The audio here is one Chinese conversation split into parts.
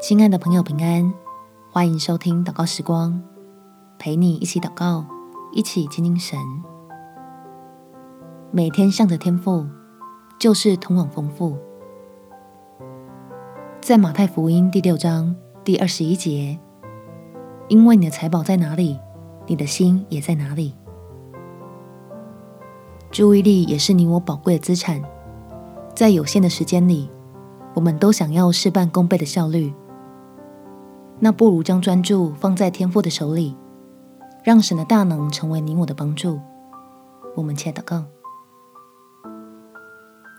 亲爱的朋友，平安，欢迎收听祷告时光，陪你一起祷告，一起亲近神。每天向着天赋，就是通往丰富。在马太福音第六章第二十一节，因为你的财宝在哪里，你的心也在哪里。注意力也是你我宝贵的资产，在有限的时间里，我们都想要事半功倍的效率。那不如将专注放在天父的手里，让神的大能成为你我的帮助。我们且祷告：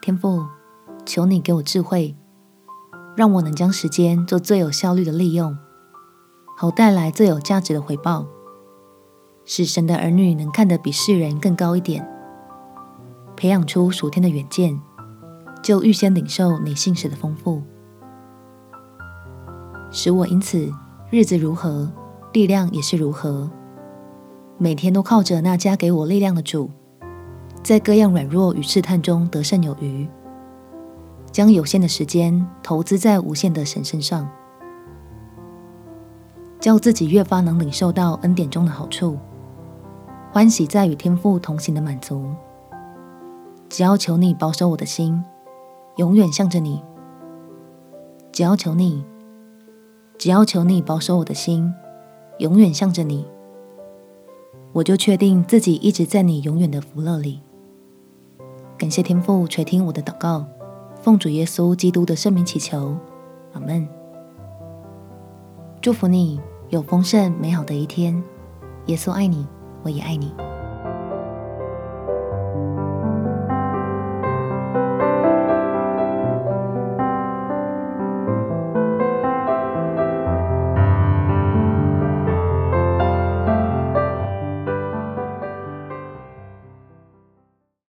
天父，求你给我智慧，让我能将时间做最有效率的利用，好带来最有价值的回报，使神的儿女能看得比世人更高一点，培养出属天的远见，就预先领受你信实的丰富。使我因此日子如何，力量也是如何。每天都靠着那加给我力量的主，在各样软弱与试探中得胜有余，将有限的时间投资在无限的神身上，叫自己越发能领受到恩典中的好处，欢喜在与天父同行的满足。只要求你保守我的心，永远向着你。只要求你。只要求你保守我的心，永远向着你，我就确定自己一直在你永远的福乐里。感谢天父垂听我的祷告，奉主耶稣基督的圣名祈求，阿门。祝福你有丰盛美好的一天。耶稣爱你，我也爱你。